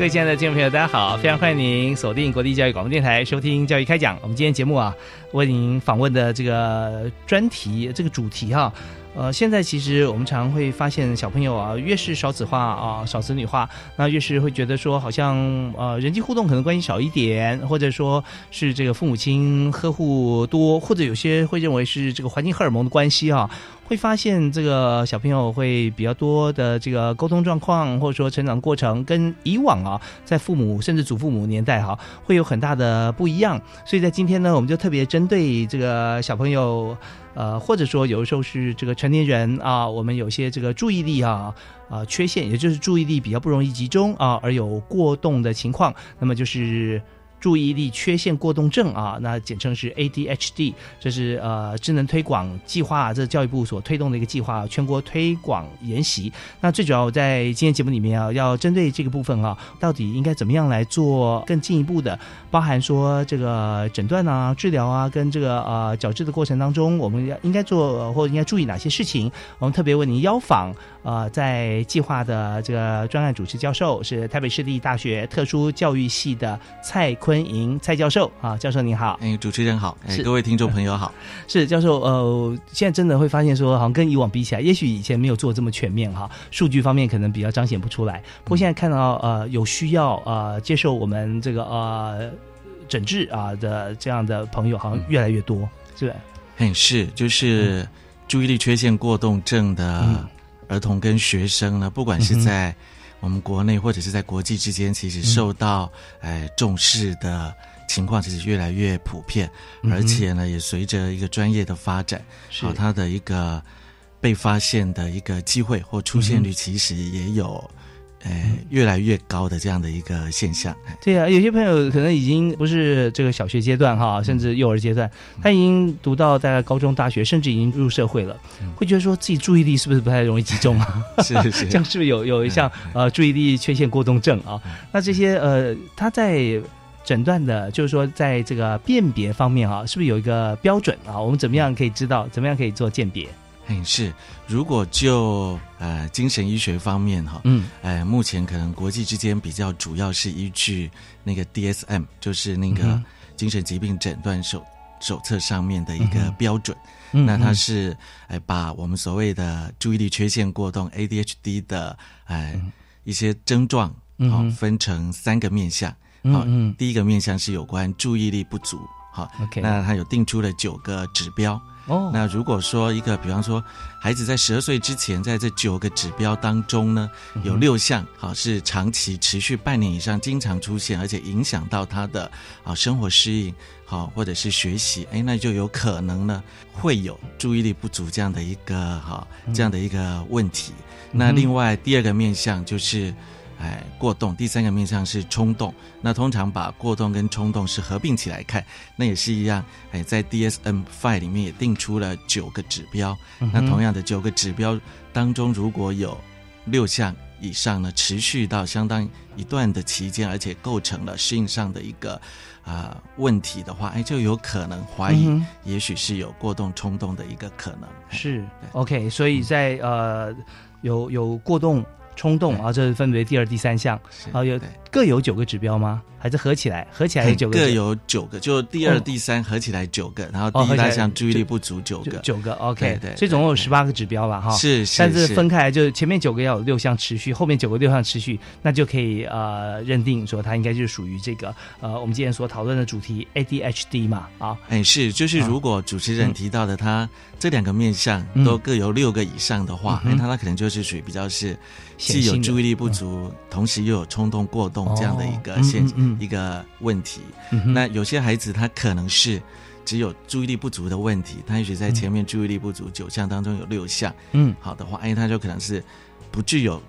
各位亲爱的听众朋友，大家好！非常欢迎您锁定国立教育广播电台收听《教育开讲》。我们今天节目啊，为您访问的这个专题、这个主题哈，呃，现在其实我们常会发现，小朋友啊，越是少子化啊、少子女化，那越是会觉得说，好像呃，人际互动可能关系少一点，或者说是这个父母亲呵护多，或者有些会认为是这个环境荷尔蒙的关系啊。会发现这个小朋友会比较多的这个沟通状况，或者说成长过程跟以往啊，在父母甚至祖父母年代哈，会有很大的不一样。所以在今天呢，我们就特别针对这个小朋友，呃，或者说有的时候是这个成年人啊，我们有些这个注意力啊啊缺陷，也就是注意力比较不容易集中啊，而有过动的情况，那么就是。注意力缺陷过动症啊，那简称是 ADHD，这是呃智能推广计划，这是教育部所推动的一个计划，全国推广研习。那最主要在今天节目里面啊，要针对这个部分啊，到底应该怎么样来做更进一步的，包含说这个诊断啊、治疗啊，跟这个呃矫治的过程当中，我们要应该做或者应该注意哪些事情？我们特别为您邀访呃在计划的这个专案主持教授是台北市立大学特殊教育系的蔡坤。坤莹蔡教授。啊，教授您好，哎，主持人好，哎，各位听众朋友好，是教授，呃，现在真的会发现说，好像跟以往比起来，也许以前没有做这么全面哈，数据方面可能比较彰显不出来，不过现在看到呃有需要呃接受我们这个呃诊治啊的这样的朋友，好像越来越多，是不是？嗯，是，就是注意力缺陷过动症的儿童跟学生呢，不管是在。我们国内或者是在国际之间，其实受到诶重视的情况，其实越来越普遍，而且呢，也随着一个专业的发展，好，它的一个被发现的一个机会或出现率，其实也有。呃，越来越高的这样的一个现象。对啊，有些朋友可能已经不是这个小学阶段哈，甚至幼儿阶段，他已经读到大概高中、大学，甚至已经入社会了，会觉得说自己注意力是不是不太容易集中啊？是 是，这样是不是有有一项呃注意力缺陷过动症啊？那这些呃，他在诊断的，就是说在这个辨别方面啊，是不是有一个标准啊？我们怎么样可以知道？怎么样可以做鉴别？嗯，是。如果就呃精神医学方面哈，嗯，呃，目前可能国际之间比较主要是依据那个 DSM，就是那个精神疾病诊断手手册上面的一个标准。那它是呃把我们所谓的注意力缺陷过动 ADHD 的呃一些症状好分成三个面向。好，第一个面向是有关注意力不足。好，OK，那它有定出了九个指标。哦，那如果说一个，比方说孩子在十二岁之前，在这九个指标当中呢，有六项好是长期持续半年以上，经常出现，而且影响到他的啊生活适应好或者是学习，哎，那就有可能呢会有注意力不足这样的一个哈这样的一个问题。那另外第二个面向就是。哎，过动。第三个面向是冲动。那通常把过动跟冲动是合并起来看，那也是一样。哎，在 DSM Five 里面也定出了九个指标。那同样的九个指标当中，如果有六项以上呢，持续到相当一段的期间，而且构成了适应上的一个啊问题的话，哎，就有可能怀疑，也许是有过动冲动的一个可能。是 OK，所以在呃有有过动。冲动啊，这是分别第二、第三项啊，有各有九个指标吗？还是合起来？合起来有九个？各有九个，就第二、第三合起来九个，然后第一大项注意力不足九个，九个 OK，对，所以总共有十八个指标了哈。是，但是分开来，就是前面九个要有六项持续，后面九个六项持续，那就可以呃认定说它应该就是属于这个呃我们今天所讨论的主题 ADHD 嘛啊。哎，是，就是如果主持人提到的他这两个面相都各有六个以上的话，那他他可能就是属于比较是既有注意力不足，同时又有冲动过动这样的一个现一个问题，那有些孩子他可能是只有注意力不足的问题，他也许在前面注意力不足九项当中有六项，嗯，好的话，哎，他就可能是不具有。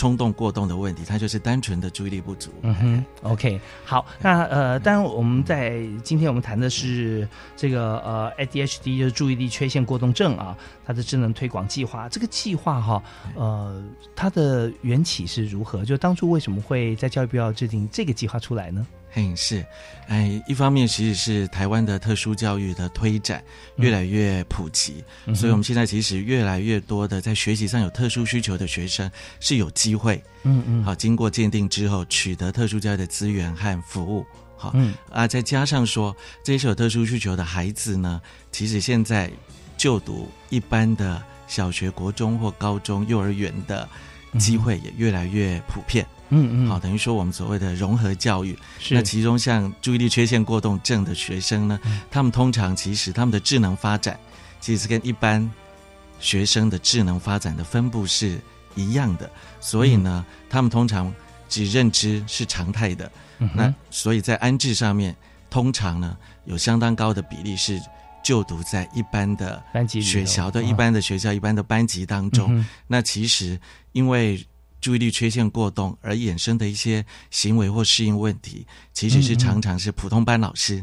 冲动过动的问题，它就是单纯的注意力不足。嗯哼，OK，好，那呃，当然我们在今天我们谈的是这个呃 ADHD 就是注意力缺陷过动症啊，它的智能推广计划。这个计划哈，呃，它的缘起是如何？就当初为什么会在教育部要制定这个计划出来呢？嘿，是，哎，一方面其实是台湾的特殊教育的推展越来越普及，所以我们现在其实越来越多的在学习上有特殊需求的学生是有机会，嗯嗯，好，经过鉴定之后取得特殊教育的资源和服务，好，嗯。啊，再加上说这些有特殊需求的孩子呢，其实现在就读一般的小学、国中或高中、幼儿园的机会也越来越普遍。嗯嗯，好，等于说我们所谓的融合教育，那其中像注意力缺陷过动症的学生呢，他们通常其实他们的智能发展，其实跟一般学生的智能发展的分布是一样的，所以呢，他们通常只认知是常态的，那所以在安置上面，通常呢有相当高的比例是就读在一般的班级学校的一般的学校一般的班级当中，那其实因为。注意力缺陷过动而衍生的一些行为或适应问题，其实是常常是普通班老师，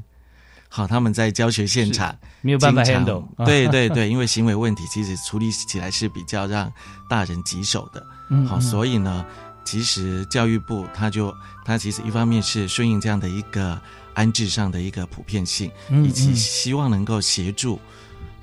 好，他们在教学现场没有办法 handle，对对对，因为行为问题其实处理起来是比较让大人棘手的，好，所以呢，其实教育部他就他其实一方面是顺应这样的一个安置上的一个普遍性，以及希望能够协助。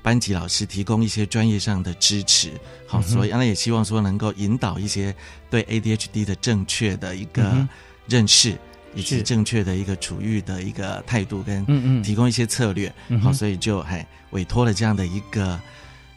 班级老师提供一些专业上的支持，好，所以那也希望说能够引导一些对 ADHD 的正确的一个认识，以及正确的一个处遇的一个态度，跟提供一些策略，好，所以就还委托了这样的一个。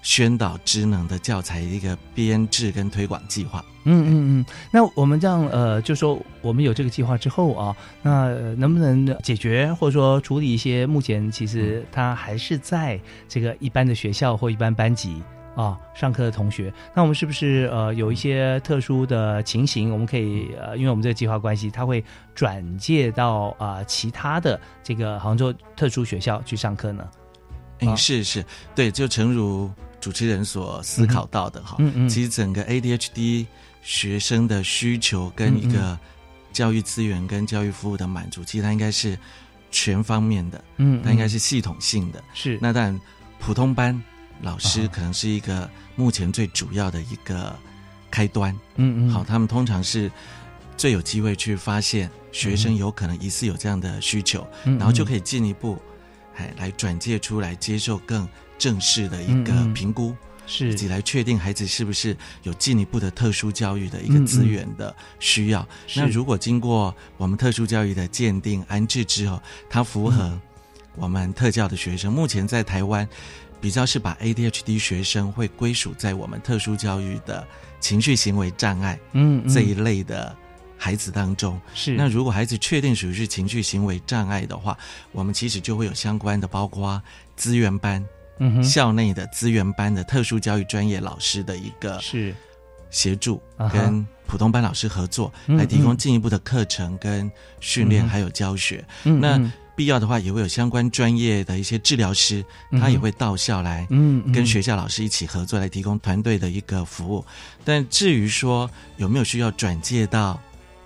宣导职能的教材一个编制跟推广计划。嗯嗯嗯，那我们这样呃，就说我们有这个计划之后啊，那能不能解决或者说处理一些目前其实他还是在这个一般的学校或一般班级啊上课的同学？那我们是不是呃有一些特殊的情形，我们可以呃，因为我们这个计划关系，他会转介到啊其他的这个杭州特殊学校去上课呢？嗯，是是，对，就诚如。主持人所思考到的哈，其实整个 ADHD 学生的需求跟一个教育资源跟教育服务的满足，其实它应该是全方面的，嗯，它应该是系统性的。是。那但普通班老师可能是一个目前最主要的一个开端，嗯嗯，好，他们通常是最有机会去发现学生有可能疑似有这样的需求，然后就可以进一步哎来转介出来接受更。正式的一个评估，是以及来确定孩子是不是有进一步的特殊教育的一个资源的需要。那如果经过我们特殊教育的鉴定安置之后，它符合我们特教的学生，目前在台湾比较是把 ADHD 学生会归属在我们特殊教育的情绪行为障碍嗯这一类的孩子当中。是那如果孩子确定属于是情绪行为障碍的话，我们其实就会有相关的，包括资源班。校内的资源班的特殊教育专业老师的一个是。协助，跟普通班老师合作，来提供进一步的课程跟训练，还有教学。那必要的话，也会有相关专业的一些治疗师，他也会到校来，嗯，跟学校老师一起合作，来提供团队的一个服务。但至于说有没有需要转介到？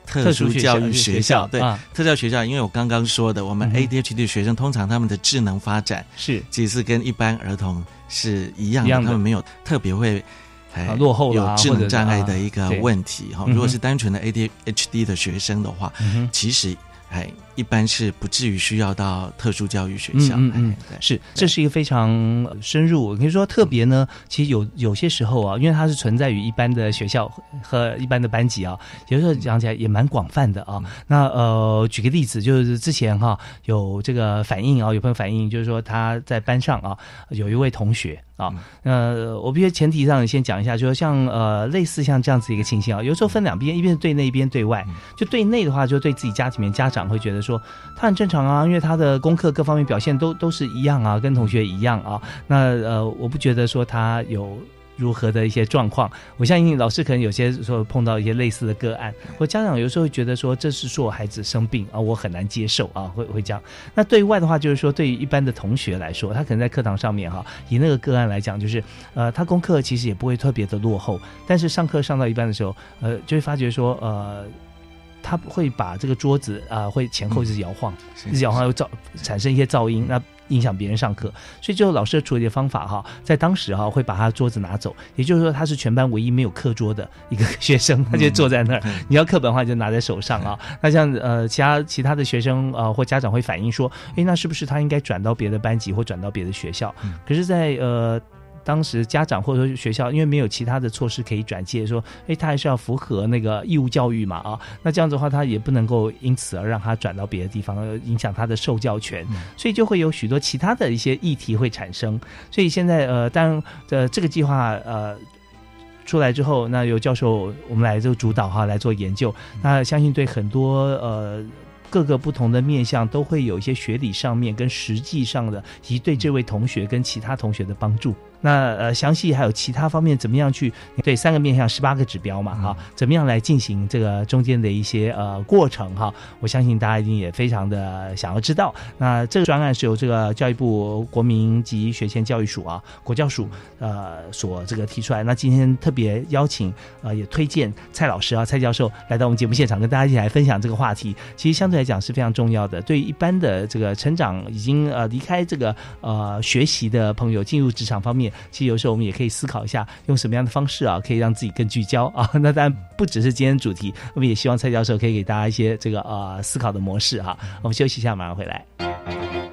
特殊教育学校，对特教学校，因为我刚刚说的，我们 ADHD 学生通常他们的智能发展是。其实跟一般儿童是一样的，他们没有特别会落后有智能障碍的一个问题哈。如果是单纯的 ADHD 的学生的话，其实哎一般是不至于需要到特殊教育学校。嗯嗯，是，这是一个非常深入，可以说特别呢。其实有有些时候啊，因为它是存在于一般的学校和一般的班级啊，有时候讲起来也蛮广泛的啊。那呃，举个例子，就是之前哈有这个反应啊，有朋友反映，就是说他在班上啊有一位同学。啊，呃，我必须前提上先讲一下，就是像呃，类似像这样子一个情形啊，有时候分两边，一边是对内，一边对外。就对内的话，就对自己家里面家长会觉得说他很正常啊，因为他的功课各方面表现都都是一样啊，跟同学一样啊。那呃，我不觉得说他有。如何的一些状况，我相信老师可能有些时候碰到一些类似的个案，或家长有时候会觉得说这是说我孩子生病啊，我很难接受啊，会会这样。那对外的话，就是说对于一般的同学来说，他可能在课堂上面哈，以那个个案来讲，就是呃，他功课其实也不会特别的落后，但是上课上到一半的时候，呃，就会发觉说呃。他会把这个桌子啊，会前后一直摇晃，一直摇晃，又造产生一些噪音，那影响别人上课。所以，最后老师的处理的方法哈，在当时哈，会把他桌子拿走。也就是说，他是全班唯一没有课桌的一个学生，他就坐在那儿。你要课本的话，就拿在手上啊。那像呃，其他其他的学生啊，或家长会反映说，哎，那是不是他应该转到别的班级或转到别的学校？可是，在呃。当时家长或者说学校，因为没有其他的措施可以转介，说，哎，他还是要符合那个义务教育嘛，啊，那这样子的话，他也不能够因此而让他转到别的地方，影响他的受教权，所以就会有许多其他的一些议题会产生。所以现在，呃，当呃这个计划呃出来之后，那由教授我们来做主导哈来做研究，那相信对很多呃。各个不同的面向都会有一些学理上面跟实际上的，以及对这位同学跟其他同学的帮助。那呃，详细还有其他方面怎么样去对三个面向十八个指标嘛哈？怎么样来进行这个中间的一些呃过程哈？我相信大家一定也非常的想要知道。那这个专案是由这个教育部国民及学前教育署啊国教署呃所这个提出来。那今天特别邀请呃也推荐蔡老师啊蔡教授来到我们节目现场跟大家一起来分享这个话题。其实相对来讲是非常重要的。对于一般的这个成长已经呃离开这个呃学习的朋友进入职场方面。其实有时候我们也可以思考一下，用什么样的方式啊，可以让自己更聚焦啊。那当然不只是今天主题，我们也希望蔡教授可以给大家一些这个呃思考的模式哈。我们休息一下，马上回来。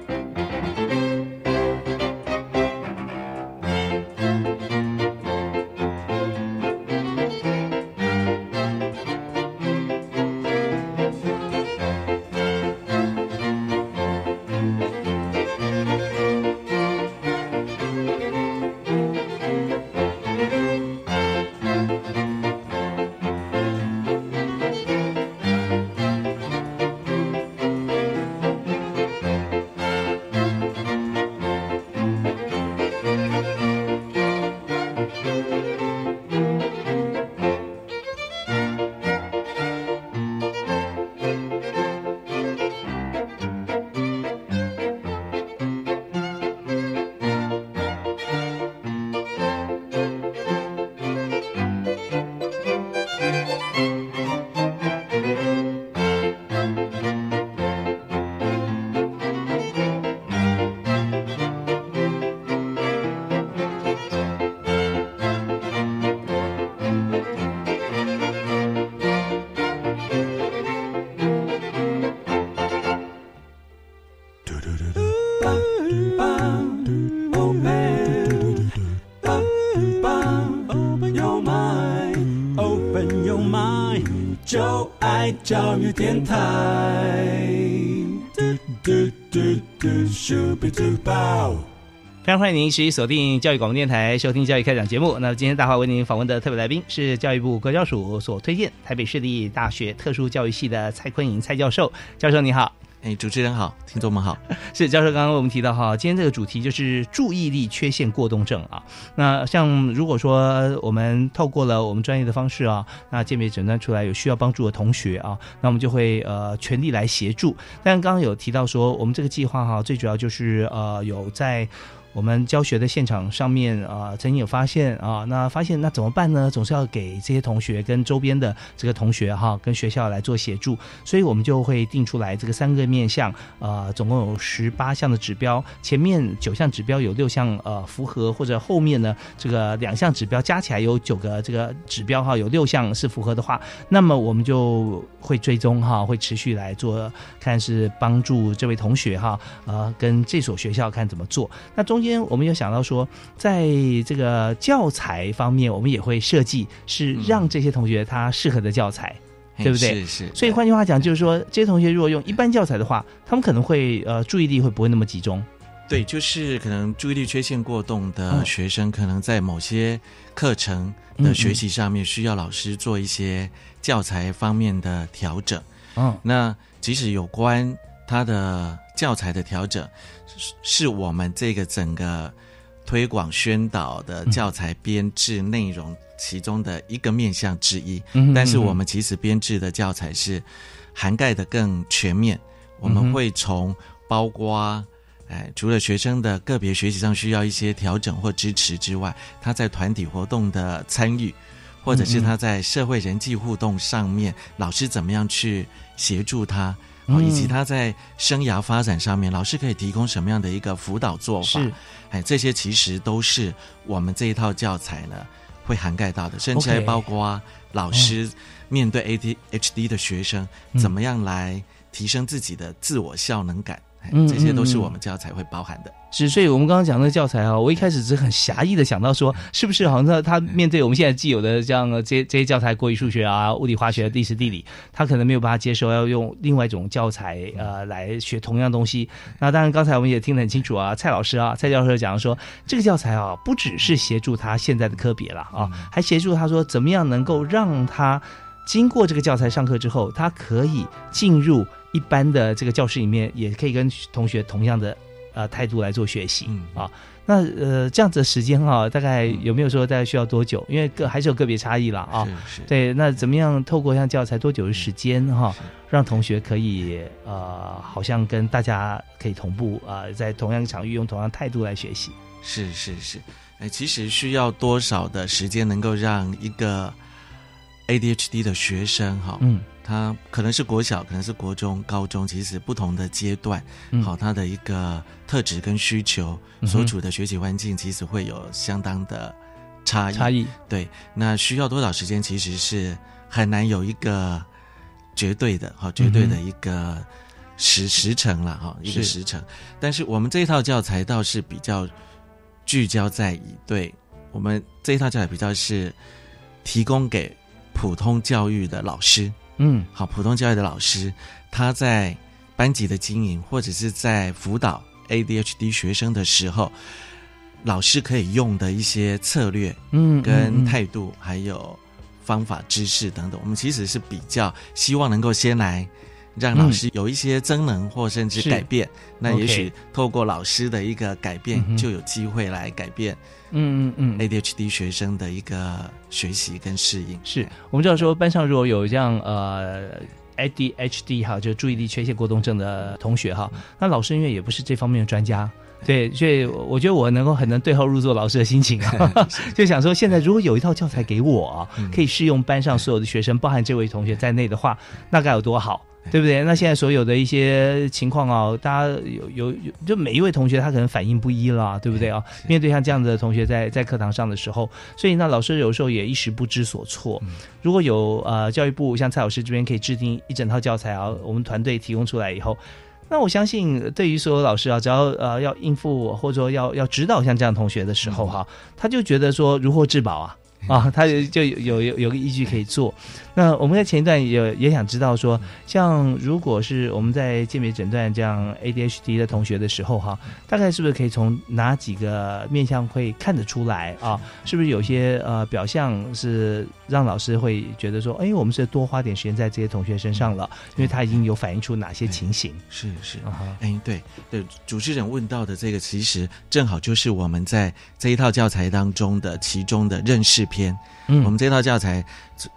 欢迎您持续锁定教育广播电台，收听教育开讲节目。那今天大华为您访问的特别来宾是教育部国教署所推荐台北市立大学特殊教育系的蔡坤莹蔡教授。教授你好。哎，主持人好，听众们好，是教授。刚刚我们提到哈，今天这个主题就是注意力缺陷过动症啊。那像如果说我们透过了我们专业的方式啊，那鉴别诊断出来有需要帮助的同学啊，那我们就会呃全力来协助。但刚刚有提到说，我们这个计划哈，最主要就是呃有在。我们教学的现场上面啊，曾经有发现啊，那发现那怎么办呢？总是要给这些同学跟周边的这个同学哈，跟学校来做协助，所以我们就会定出来这个三个面向，呃，总共有十八项的指标，前面九项指标有六项呃符合，或者后面呢这个两项指标加起来有九个这个指标哈，有六项是符合的话，那么我们就会追踪哈，会持续来做，看是帮助这位同学哈，呃，跟这所学校看怎么做，那中。中间我们有想到说，在这个教材方面，我们也会设计是让这些同学他适合的教材，对不对？是是。所以换句话讲，就是说这些同学如果用一般教材的话，他们可能会呃注意力会不会那么集中？对，就是可能注意力缺陷过动的学生，可能在某些课程的学习上面需要老师做一些教材方面的调整。嗯，那即使有关他的教材的调整。是我们这个整个推广宣导的教材编制内容其中的一个面向之一，但是我们其实编制的教材是涵盖的更全面。我们会从包括，哎，除了学生的个别学习上需要一些调整或支持之外，他在团体活动的参与，或者是他在社会人际互动上面，老师怎么样去协助他。以及他在生涯发展上面，老师可以提供什么样的一个辅导做法？哎，这些其实都是我们这一套教材呢会涵盖到的，甚至还包括老师面对 ADHD 的学生，怎么样来提升自己的自我效能感。这些都是我们教材会包含的。是，所以我们刚刚讲那个教材啊，我一开始只是很狭义的想到说，是不是好像他他面对我们现在既有的这样的这这些教材，国语、数学啊、物理、化学、历史、地理，他可能没有办法接受，要用另外一种教材呃来学同样东西。那当然，刚才我们也听得很清楚啊，蔡老师啊，蔡教授讲说，这个教材啊，不只是协助他现在的科别了啊，还协助他说怎么样能够让他经过这个教材上课之后，他可以进入。一般的这个教室里面，也可以跟同学同样的呃态度来做学习嗯啊。那呃这样子的时间哈，大概有没有说大概需要多久？因为个还是有个别差异了啊。是是对，那怎么样透过像教材多久的时间哈，让同学可以呃好像跟大家可以同步啊，在同样场域用同样态度来学习？是是是，哎，其实需要多少的时间能够让一个 ADHD 的学生哈？嗯。他可能是国小，可能是国中、高中，其实不同的阶段，好，他的一个特质跟需求，所处的学习环境，其实会有相当的差异。差异对，那需要多少时间，其实是很难有一个绝对的，哈，绝对的一个时时程了，哈，一个时程。但是我们这一套教材倒是比较聚焦在以对我们这一套教材比较是提供给普通教育的老师。嗯，好，普通教育的老师，他在班级的经营或者是在辅导 ADHD 学生的时候，老师可以用的一些策略，嗯，跟态度，还有方法、知识等等，我们其实是比较希望能够先来让老师有一些增能或甚至改变，那也许透过老师的一个改变，就有机会来改变。嗯嗯嗯，ADHD 学生的一个学习跟适应，是我们知道说班上如果有这样呃 ADHD 哈，就注意力缺陷过动症的同学哈，那老师因为也不是这方面的专家，对，所以我觉得我能够很能对号入座老师的心情啊，就想说现在如果有一套教材给我，可以适用班上所有的学生，包含这位同学在内的话，那该有多好。对不对？那现在所有的一些情况啊，大家有有有，就每一位同学他可能反应不一啦，对不对啊？面对像这样的同学在在课堂上的时候，所以那老师有时候也一时不知所措。如果有呃教育部像蔡老师这边可以制定一整套教材啊，我们团队提供出来以后，那我相信对于所有老师啊，只要呃要应付或者说要要指导像这样同学的时候哈，他就觉得说如获至宝啊。啊，他就有有有个依据可以做。那我们在前一段也也想知道说，像如果是我们在鉴别诊断这样 ADHD 的同学的时候，哈，大概是不是可以从哪几个面相会看得出来啊？是不是有些呃表象是让老师会觉得说，哎，我们是多花点时间在这些同学身上了，因为他已经有反映出哪些情形？是是啊，哎，对对，主持人问到的这个，其实正好就是我们在这一套教材当中的其中的认识。篇，嗯，我们这套教材，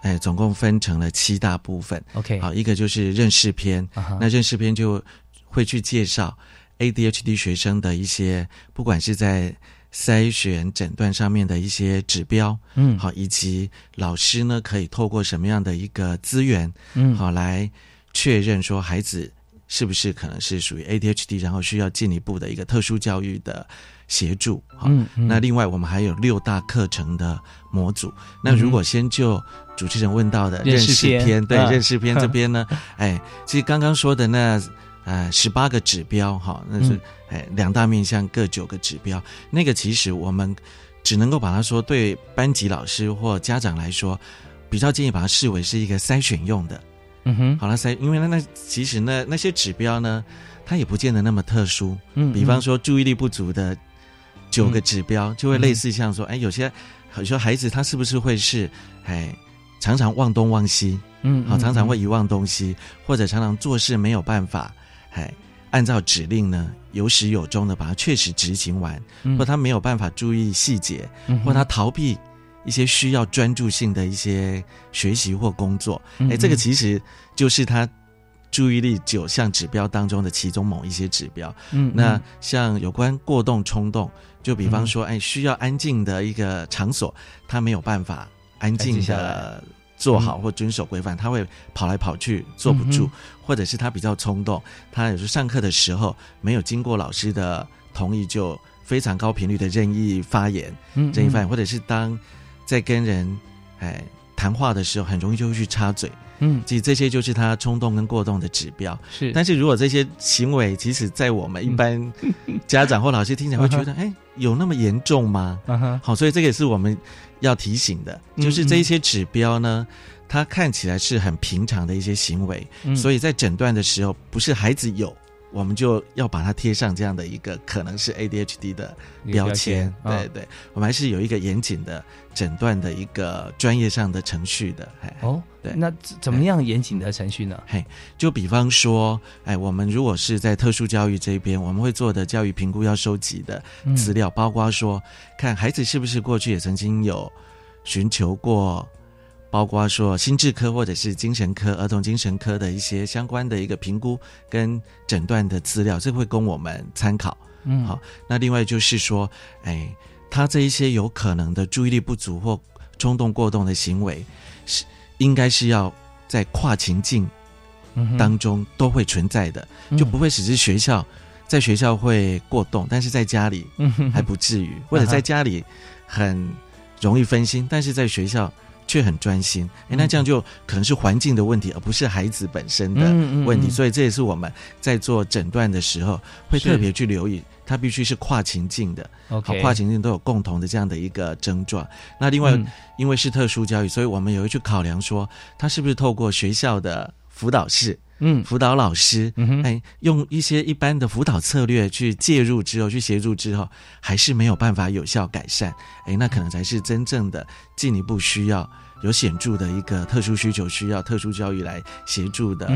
哎，总共分成了七大部分。OK，好，一个就是认识篇，那认识篇就会去介绍 ADHD 学生的一些，不管是在筛选诊断上面的一些指标，嗯，好，以及老师呢可以透过什么样的一个资源，嗯，好来确认说孩子是不是可能是属于 ADHD，然后需要进一步的一个特殊教育的协助。嗯，那另外我们还有六大课程的模组。那如果先就主持人问到的认识篇，对认识篇这边呢，哎，其实刚刚说的那。呃，十八个指标哈，那是哎两大面向各九个指标。那个其实我们只能够把它说对班级老师或家长来说，比较建议把它视为是一个筛选用的。嗯哼，好了筛，因为那那其实那那些指标呢，它也不见得那么特殊。嗯，比方说注意力不足的九个指标，就会类似像说，哎，有些有些孩子他是不是会是哎常常忘东忘西？嗯，好，常常会遗忘东西，或者常常做事没有办法。哎，按照指令呢，有始有终的把它确实执行完，或他没有办法注意细节，或他逃避一些需要专注性的一些学习或工作，哎，这个其实就是他注意力九项指标当中的其中某一些指标。嗯，那像有关过动冲动，就比方说，哎，需要安静的一个场所，他没有办法安静的。做好或遵守规范，他会跑来跑去，坐不住，或者是他比较冲动，他有时候上课的时候没有经过老师的同意，就非常高频率的任意发言，任意发言，或者是当在跟人哎谈话的时候，很容易就会去插嘴，嗯，其实这些就是他冲动跟过动的指标。是，但是如果这些行为，即使在我们一般家长或老师听起来会觉得，哎，有那么严重吗？好，所以这个也是我们。要提醒的，就是这一些指标呢，它看起来是很平常的一些行为，所以在诊断的时候，不是孩子有，我们就要把它贴上这样的一个可能是 ADHD 的标签。对对，我们还是有一个严谨的诊断的一个专业上的程序的。哦，对，那怎么样严谨的程序呢？嘿，就比方说，哎，我们如果是在特殊教育这边，我们会做的教育评估要收集的资料，包括说，看孩子是不是过去也曾经有。寻求过，包括说心智科或者是精神科、儿童精神科的一些相关的一个评估跟诊断的资料，这会供我们参考。嗯，好，那另外就是说，哎，他这一些有可能的注意力不足或冲动过动的行为，是应该是要在跨情境当中都会存在的，就不会只是学校在学校会过动，但是在家里还不至于，或者在家里很。容易分心，但是在学校却很专心。哎，那这样就可能是环境的问题，而不是孩子本身的问题。所以这也是我们在做诊断的时候会特别去留意，他必须是跨情境的。好，跨情境都有共同的这样的一个症状。那另外，因为是特殊教育，所以我们也会去考量说，他是不是透过学校的辅导室。嗯，辅导老师，哎，用一些一般的辅导策略去介入之后，去协助之后，还是没有办法有效改善，哎，那可能才是真正的进一步需要。有显著的一个特殊需求，需要特殊教育来协助的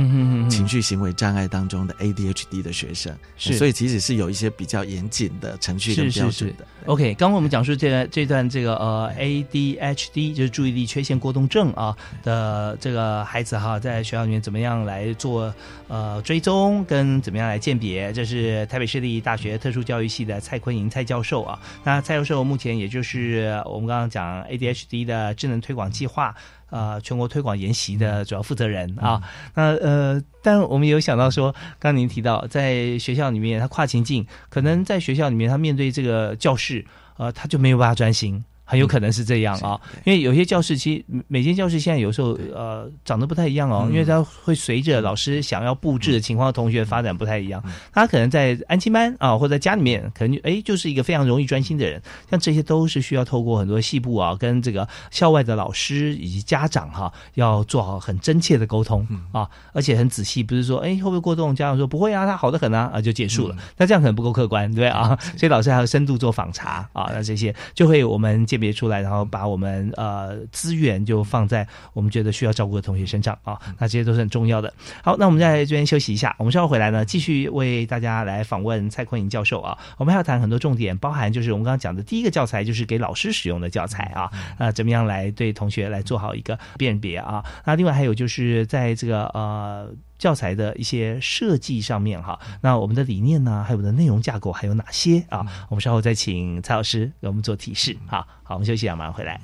情绪行为障碍当中的 ADHD 的学生，是，所以其实是有一些比较严谨的程序跟标准的。OK，刚刚我们讲述这段这段这个呃 ADHD 就是注意力缺陷过动症啊的这个孩子哈，在学校里面怎么样来做呃追踪跟怎么样来鉴别？这是台北市立大学特殊教育系的蔡坤莹蔡教授啊。那蔡教授目前也就是我们刚刚讲 ADHD 的智能推广计划。话呃，全国推广研习的主要负责人啊，那呃，但我们也有想到说，刚您提到在学校里面，他跨情境，可能在学校里面，他面对这个教室，呃，他就没有办法专心。很有可能是这样啊，因为有些教室其实每间教室现在有时候呃长得不太一样哦，因为它会随着老师想要布置的情况，同学发展不太一样。他可能在安亲班啊，或在家里面，可能哎就是一个非常容易专心的人。像这些都是需要透过很多细部啊，跟这个校外的老师以及家长哈，要做好很真切的沟通啊，而且很仔细，不是说哎会不会过动，家长说不会啊，他好的很啊啊就结束了。那这样可能不够客观，对啊，所以老师还要深度做访查啊，那这些就会我们别出来，然后把我们呃资源就放在我们觉得需要照顾的同学身上啊，那这些都是很重要的。好，那我们在这边休息一下，我们稍后回来呢，继续为大家来访问蔡坤颖教授啊。我们还要谈很多重点，包含就是我们刚刚讲的第一个教材，就是给老师使用的教材啊，呃，怎么样来对同学来做好一个辨别啊？那另外还有就是在这个呃。教材的一些设计上面哈，那我们的理念呢，还有我们的内容架构还有哪些啊？我们稍后再请蔡老师给我们做提示。好，好，我们休息一下，马上回来。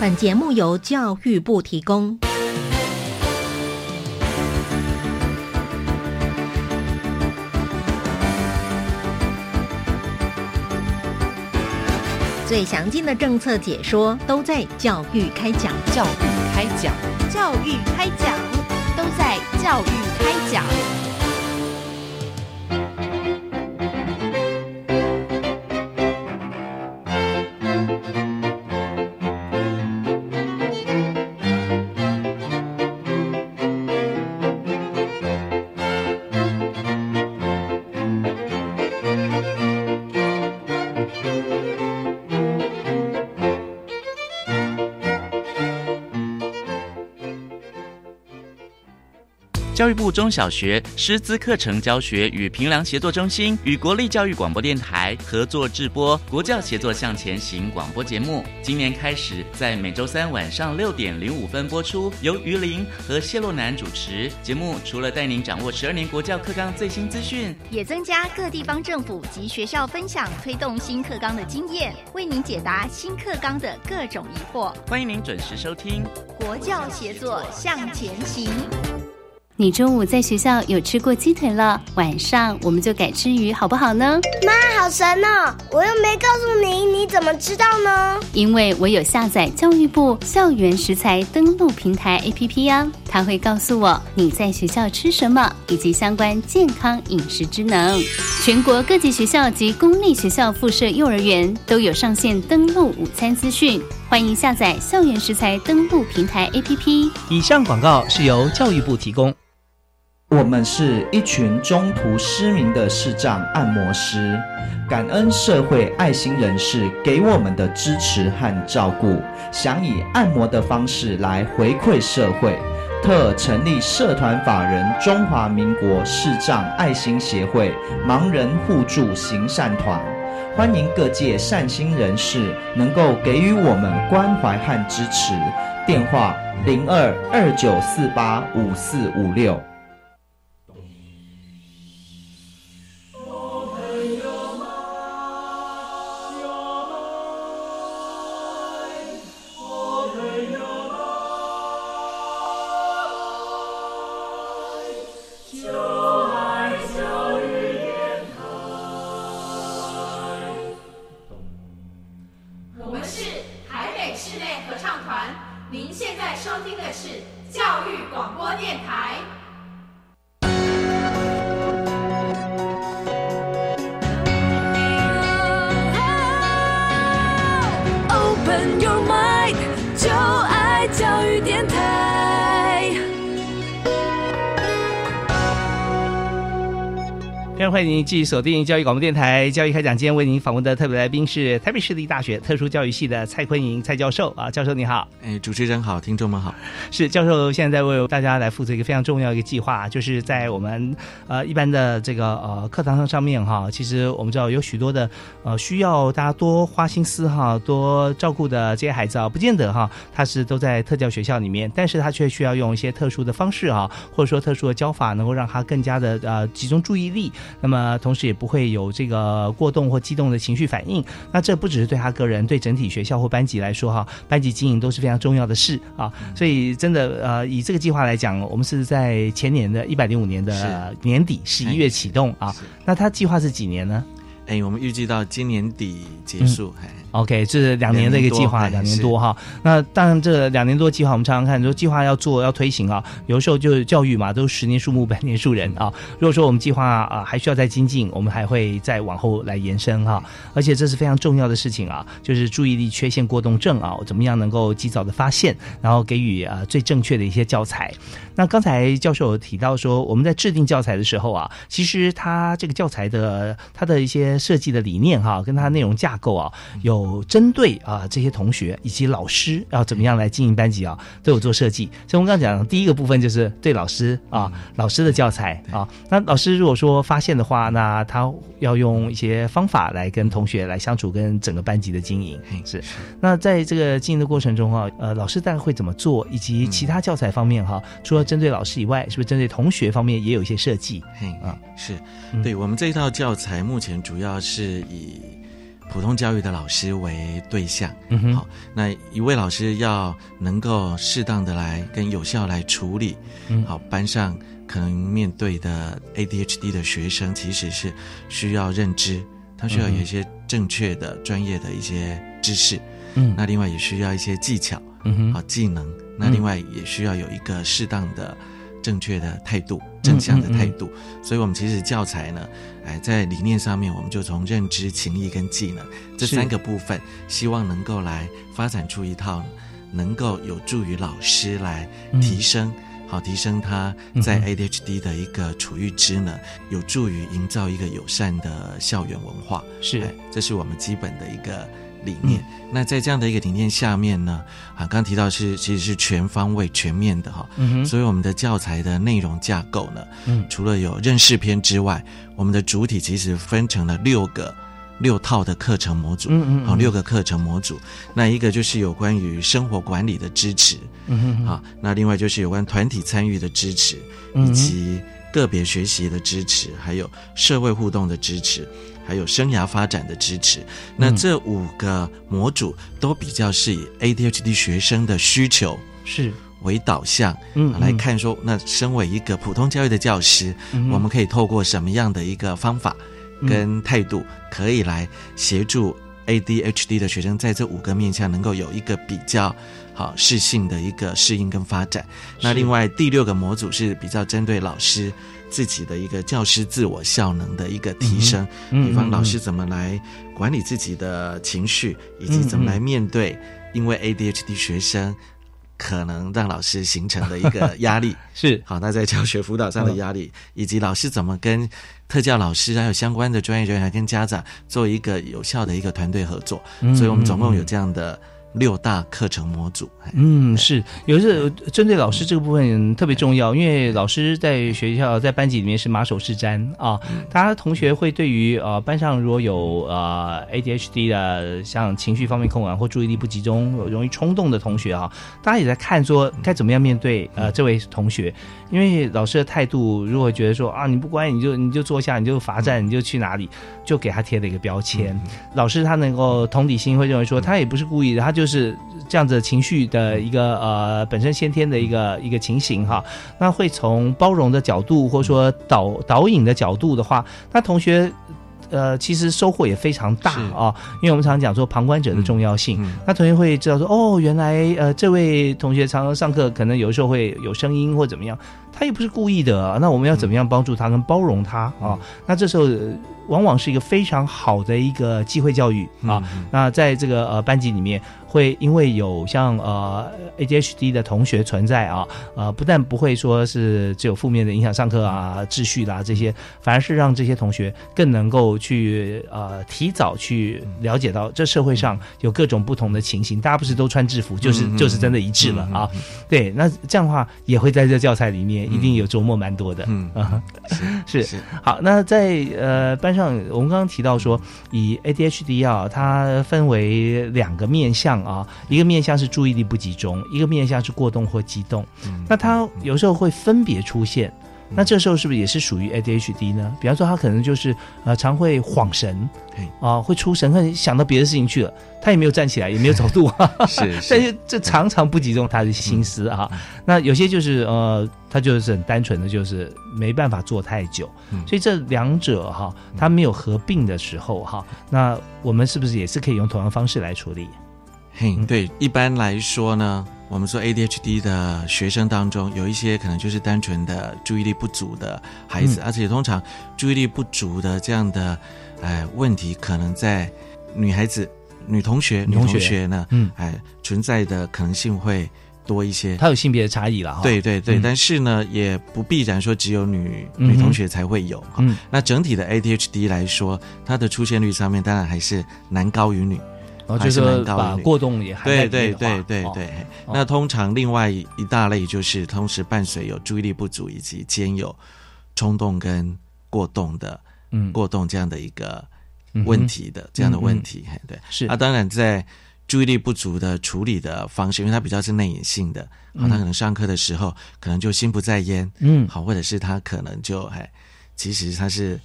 本节目由教育部提供。最详尽的政策解说都在教育开讲，教育开讲，教育开讲，都在教育开讲。教育部中小学师资课程教学与评量协作中心与国立教育广播电台合作制播《国教协作向前行》广播节目，今年开始在每周三晚上六点零五分播出，由于林和谢洛南主持。节目除了带您掌握十二年国教课纲最新资讯，也增加各地方政府及学校分享推动新课纲的经验，为您解答新课纲的各种疑惑。欢迎您准时收听《国教协作向前行》。你中午在学校有吃过鸡腿了，晚上我们就改吃鱼，好不好呢？妈，好神哦！我又没告诉你，你怎么知道呢？因为我有下载教育部校园食材登录平台 APP 呀，它会告诉我你在学校吃什么，以及相关健康饮食之能。全国各级学校及公立学校附设幼儿园都有上线登录午餐资讯，欢迎下载校园食材登录平台 APP。以上广告是由教育部提供。我们是一群中途失明的视障按摩师，感恩社会爱心人士给我们的支持和照顾，想以按摩的方式来回馈社会，特成立社团法人中华民国视障爱心协会盲人互助行善团，欢迎各界善心人士能够给予我们关怀和支持，电话零二二九四八五四五六。您继续锁定教育广播电台教育开讲。今天为您访问的特别来宾是台北市立大学特殊教育系的蔡坤莹蔡教授啊，教授你好。哎，主持人好，听众们好。是教授现在在为大家来负责一个非常重要一个计划，就是在我们呃一般的这个呃课堂上上面哈，其实我们知道有许多的呃需要大家多花心思哈，多照顾的这些孩子啊，不见得哈他是都在特教学校里面，但是他却需要用一些特殊的方式啊，或者说特殊的教法，能够让他更加的呃集中注意力。那么，同时也不会有这个过动或激动的情绪反应。那这不只是对他个人，对整体学校或班级来说，哈，班级经营都是非常重要的事啊。所以，真的，呃，以这个计划来讲，我们是在前年的一百零五年的年底十一月启动啊。那他计划是几年呢？哎，我们预计到今年底结束。OK，这是两年的一个计划，两年多哈。那当然，这两年多计划，我们常常看说计划要做要推行啊，有时候就是教育嘛，都十年树木，百年树人啊。如果说我们计划啊还需要再精进，我们还会再往后来延伸哈。而且这是非常重要的事情啊，就是注意力缺陷过动症啊，怎么样能够及早的发现，然后给予啊最正确的一些教材。那刚才教授有提到说，我们在制定教材的时候啊，其实他这个教材的他的一些些设计的理念哈，跟它内容架构啊，有针对啊这些同学以及老师要怎么样来经营班级啊，都有做设计。所以我们刚刚讲第一个部分就是对老师啊，老师的教材啊，那老师如果说发现的话，那他要用一些方法来跟同学来相处，跟整个班级的经营是。那在这个经营的过程中啊，呃，老师大概会怎么做，以及其他教材方面哈，除了针对老师以外，是不是针对同学方面也有一些设计？啊，是对我们这一套教材目前主要是以普通教育的老师为对象。嗯好，那一位老师要能够适当的来跟有效来处理，好班上可能面对的 ADHD 的学生，其实是需要认知，他需要有一些正确的、专业的一些知识。嗯，那另外也需要一些技巧，嗯哼，好技能。那另外也需要有一个适当的、正确的态度。正向的态度，所以我们其实教材呢，哎，在理念上面，我们就从认知、情谊跟技能这三个部分，希望能够来发展出一套能够有助于老师来提升，好提升他在 ADHD 的一个处遇之能，有助于营造一个友善的校园文化。是，这是我们基本的一个。理念，那在这样的一个理念下面呢，啊，刚刚提到是其实是全方位、全面的哈，嗯所以我们的教材的内容架构呢，嗯，除了有认识篇之外，我们的主体其实分成了六个六套的课程模组，嗯嗯，好，六个课程模组，那一个就是有关于生活管理的支持，嗯哼，好，那另外就是有关团体参与的支持，以及个别学习的支持，还有社会互动的支持。还有生涯发展的支持，那这五个模组都比较是以 ADHD 学生的需求是。为导向，嗯，来看说，那身为一个普通教育的教师，我们可以透过什么样的一个方法跟态度，可以来协助 ADHD 的学生在这五个面向能够有一个比较好适性的一个适应跟发展。那另外第六个模组是比较针对老师。自己的一个教师自我效能的一个提升，比方老师怎么来管理自己的情绪，以及怎么来面对因为 ADHD 学生可能让老师形成的一个压力，是。好，那在教学辅导上的压力，以及老师怎么跟特教老师还有相关的专业人员跟家长做一个有效的一个团队合作，所以我们总共有这样的。六大课程模组，嗯，是，有时针对老师这个部分特别重要，因为老师在学校在班级里面是马首是瞻啊，大家同学会对于呃班上如果有呃 ADHD 的像情绪方面控管或注意力不集中、容易冲动的同学啊，大家也在看说该怎么样面对呃这位同学，因为老师的态度如果觉得说啊你不乖你就你就坐下你就罚站你就去哪里，就给他贴了一个标签，老师他能够同理心会认为说他也不是故意的，他就。是这样子情绪的一个呃本身先天的一个一个情形哈，那会从包容的角度或者说导导引的角度的话，那同学呃其实收获也非常大啊，因为我们常常讲说旁观者的重要性，那同学会知道说哦原来呃这位同学常常上课可能有时候会有声音或怎么样，他也不是故意的，那我们要怎么样帮助他跟包容他啊？那这时候。往往是一个非常好的一个机会教育啊。那在这个呃班级里面，会因为有像呃 ADHD 的同学存在啊，呃不但不会说是只有负面的影响上课啊秩序啦这些，反而是让这些同学更能够去呃提早去了解到这社会上有各种不同的情形。大家不是都穿制服，就是就是真的一致了啊。对，那这样的话也会在这教材里面一定有琢磨蛮多的。嗯啊，是是好。那在呃班。上我们刚刚提到说，以 ADHD 啊，它分为两个面向啊，一个面向是注意力不集中，一个面向是过动或激动。那他有时候会分别出现，那这时候是不是也是属于 ADHD 呢？比方说，他可能就是呃，常会晃神，啊，会出神，可能想到别的事情去了，他也没有站起来，也没有走路，是，但是这常常不集中他的心思啊。那有些就是呃。他就是很单纯的，就是没办法做太久，所以这两者哈，他没有合并的时候哈，那我们是不是也是可以用同样方式来处理？嘿，对，一般来说呢，我们说 ADHD 的学生当中，有一些可能就是单纯的注意力不足的孩子，而且通常注意力不足的这样的呃问题，可能在女孩子、女同学、女同学呢，嗯，哎，存在的可能性会。多一些。它有性别的差异了，对对对，但是呢，也不必然说只有女女同学才会有哈。那整体的 ADHD 来说，它的出现率上面当然还是男高于女。哦，就是把过动也还对对对对对。那通常另外一大类就是同时伴随有注意力不足以及兼有冲动跟过动的，嗯，过动这样的一个问题的这样的问题，对，是。那当然在注意力不足的处理的方式，因为它比较是内隐性的，好，他可能上课的时候可能就心不在焉，嗯，好，或者是他可能就哎，其实他是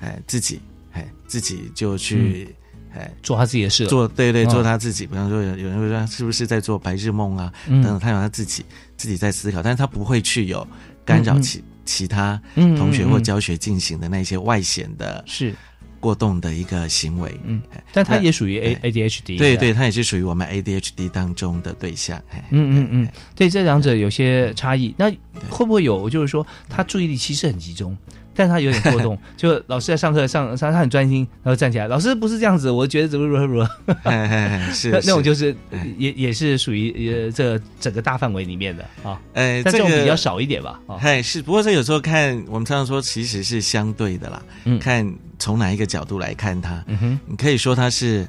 哎自己哎自己就去。哎，做他自己的事，做对对，做他自己。比方说，有有人会说，是不是在做白日梦啊？等等，他有他自己自己在思考，但是他不会去有干扰其其他同学或教学进行的那些外显的，是过动的一个行为。嗯，但他也属于 A A D H D，对对，他也是属于我们 A D H D 当中的对象。嗯嗯嗯，对，这两者有些差异。那会不会有，就是说他注意力其实很集中？但他有点波动，就老师在上课上上，他很专心，然后站起来，老师不是这样子，我觉得怎么如何如何，是那那种就是也也是属于呃这整个大范围里面的啊，呃，但这种比较少一点吧，哎是，不过这有时候看我们常常说其实是相对的啦，看从哪一个角度来看他，嗯哼，你可以说他是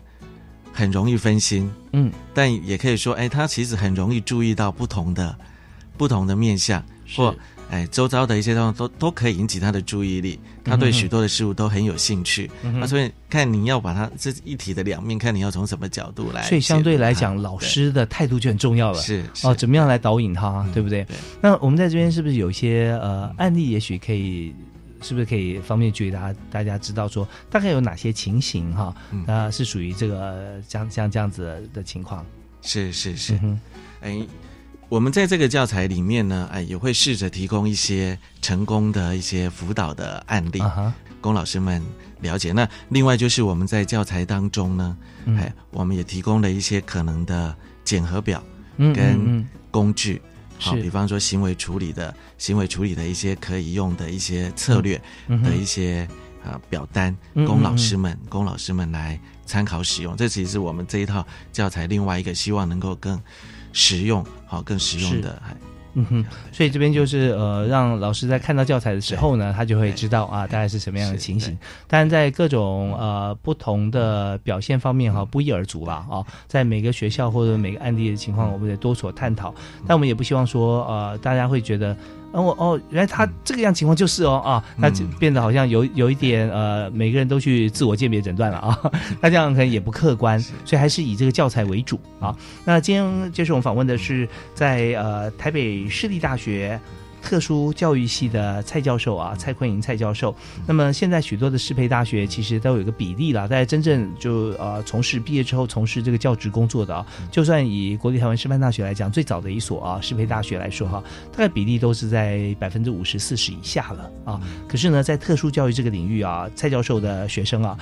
很容易分心，嗯，但也可以说哎他其实很容易注意到不同的不同的面相或。哎，周遭的一些东西都都可以引起他的注意力，他对许多的事物都很有兴趣。那所以看你要把它这一体的两面，看你要从什么角度来。所以相对来讲，老师的态度就很重要了。是哦，怎么样来导引他，对不对？那我们在这边是不是有一些呃案例？也许可以，是不是可以方便举给大家大家知道说，大概有哪些情形哈？啊，是属于这个像像这样子的情况？是是是，哎。我们在这个教材里面呢，哎，也会试着提供一些成功的一些辅导的案例，供老师们了解。那另外就是我们在教材当中呢，哎，我们也提供了一些可能的检核表跟工具，好，比方说行为处理的行为处理的一些可以用的一些策略的一些啊表单，供老师们供老师们来参考使用。这其实是我们这一套教材另外一个希望能够更。实用好，更实用的，嗯哼，所以这边就是呃，让老师在看到教材的时候呢，他就会知道啊，大概是什么样的情形。当然，在各种呃不同的表现方面哈，不一而足了啊。在每个学校或者每个案例的情况，我们得多所探讨。但我们也不希望说呃，大家会觉得。哦哦，原来他这个样情况就是哦啊，那就变得好像有有一点呃，每个人都去自我鉴别诊断了啊，那这样可能也不客观，所以还是以这个教材为主啊。那今天接受我们访问的是在呃台北市立大学。特殊教育系的蔡教授啊，蔡坤莹蔡教授。那么现在许多的适配大学其实都有一个比例了，在真正就呃从事毕业之后从事这个教职工作的啊，就算以国立台湾师范大学来讲，最早的一所啊适配大学来说哈，大概比例都是在百分之五十四十以下了啊。可是呢，在特殊教育这个领域啊，蔡教授的学生啊，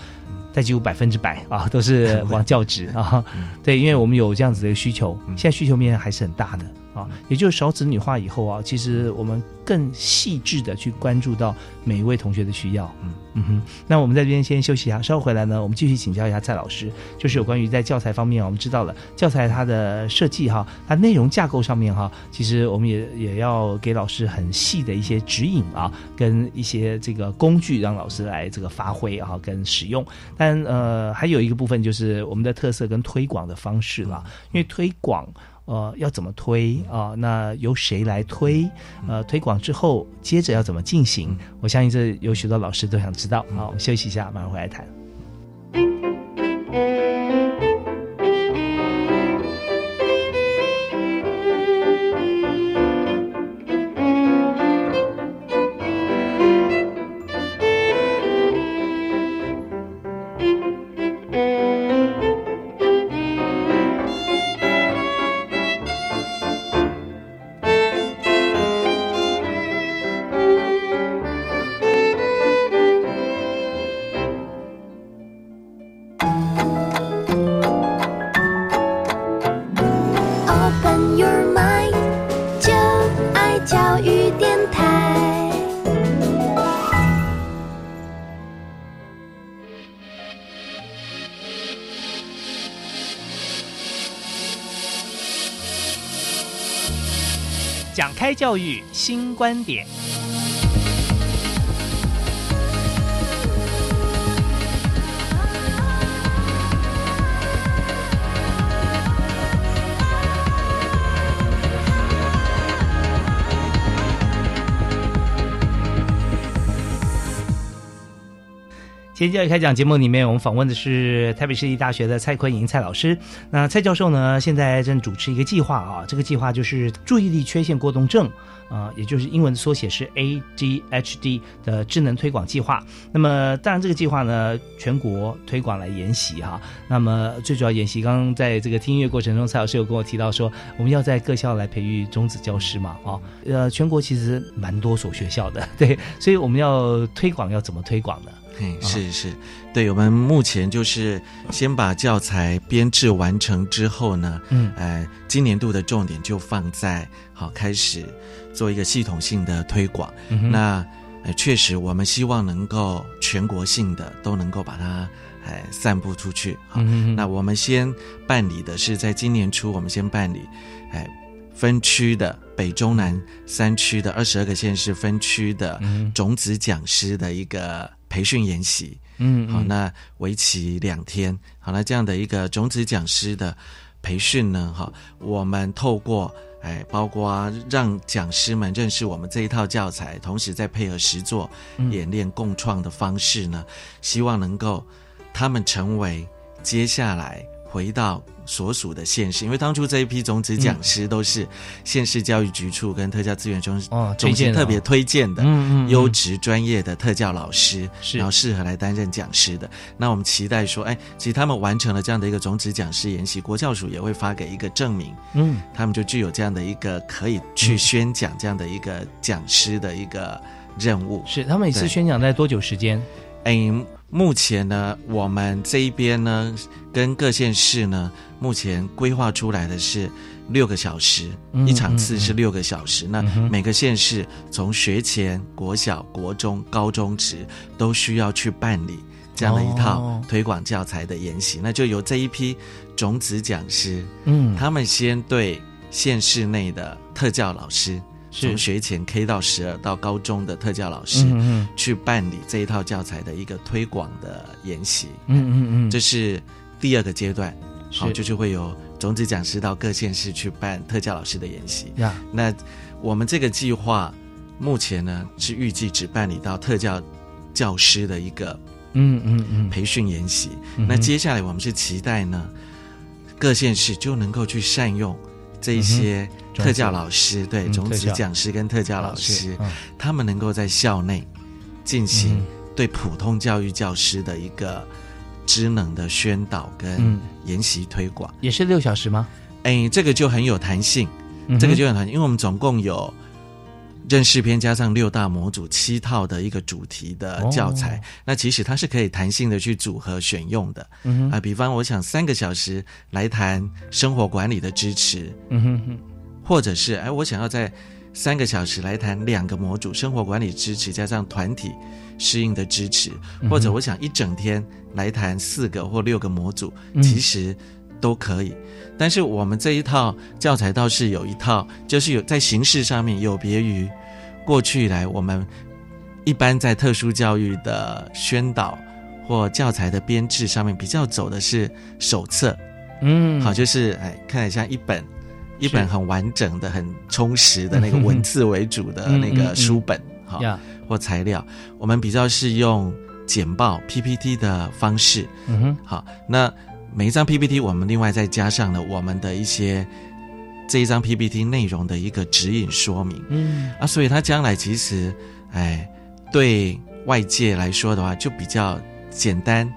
在几乎百分之百啊都是往教职啊。对，因为我们有这样子的需求，现在需求面还是很大的。啊，也就是少子女化以后啊，其实我们更细致的去关注到每一位同学的需要。嗯嗯哼，那我们在这边先休息一下，稍后回来呢，我们继续请教一下蔡老师，就是有关于在教材方面啊，我们知道了教材它的设计哈，它内容架构上面哈，其实我们也也要给老师很细的一些指引啊，跟一些这个工具让老师来这个发挥啊，跟使用。但呃，还有一个部分就是我们的特色跟推广的方式了，因为推广。呃，要怎么推啊？那由谁来推？呃，推广之后，接着要怎么进行？我相信这有许多老师都想知道。好，我们休息一下，马上回来谈。教育新观点。今天教育开讲节目里面，我们访问的是台北市立大学的蔡坤莹蔡老师。那蔡教授呢，现在正主持一个计划啊，这个计划就是注意力缺陷过动症啊，也就是英文缩写是 ADHD 的智能推广计划。那么，当然这个计划呢，全国推广来研习哈。那么最主要研习，刚刚在这个听音乐过程中，蔡老师有跟我提到说，我们要在各校来培育中子教师嘛，啊，呃，全国其实蛮多所学校的，对，所以我们要推广要怎么推广呢？是是，对我们目前就是先把教材编制完成之后呢，嗯，呃，今年度的重点就放在好开始做一个系统性的推广。那呃，确实我们希望能够全国性的都能够把它哎散布出去。好，那我们先办理的是在今年初，我们先办理哎分区的北中南三区的二十二个县市分区的种子讲师的一个。培训研习，嗯，好，那为期两天，好，那这样的一个种子讲师的培训呢，哈，我们透过，哎，包括让讲师们认识我们这一套教材，同时再配合实作演练共创的方式呢，希望能够他们成为接下来回到。所属的县市，因为当初这一批种子讲师都是县市教育局处跟特教资源中心中心特别推荐的优质专业的特教老师，然后适合来担任讲师的。那我们期待说，哎，其实他们完成了这样的一个种子讲师研习，国教署也会发给一个证明，嗯，他们就具有这样的一个可以去宣讲这样的一个讲师的一个任务。是，他们一次宣讲在多久时间？哎。目前呢，我们这一边呢，跟各县市呢，目前规划出来的是六个小时一场次，是六个小时。那每个县市从学前、国小、国中、高中职都需要去办理这样的一套推广教材的研习。那就由这一批种子讲师，嗯，他们先对县市内的特教老师。从学前 K 到十二到高中的特教老师去办理这一套教材的一个推广的研习，嗯嗯嗯，这是第二个阶段，好，就是会有种子讲师到各县市去办特教老师的研习。那我们这个计划目前呢是预计只办理到特教教师的一个嗯嗯嗯。培训研习。那接下来我们是期待呢各县市就能够去善用这一些。特教老师对种子讲师跟特教老师，他们能够在校内进行对普通教育教师的一个职能的宣导跟研习推广，也是六小时吗？哎，这个就很有弹性，这个就很弹性，因为我们总共有认识篇加上六大模组七套的一个主题的教材，那其实它是可以弹性的去组合选用的。啊，比方我想三个小时来谈生活管理的支持。嗯哼哼。或者是哎，我想要在三个小时来谈两个模组：生活管理支持加上团体适应的支持；或者我想一整天来谈四个或六个模组，其实都可以。但是我们这一套教材倒是有一套，就是有在形式上面有别于过去以来我们一般在特殊教育的宣导或教材的编制上面比较走的是手册。嗯，好，就是哎，看起来像一本。一本很完整的、很充实的那个文字为主的那个书本，好或材料，我们比较是用简报 PPT 的方式，嗯哼，好，那每一张 PPT 我们另外再加上了我们的一些这一张 PPT 内容的一个指引说明，嗯。啊，所以他将来其实，哎，对外界来说的话就比较简单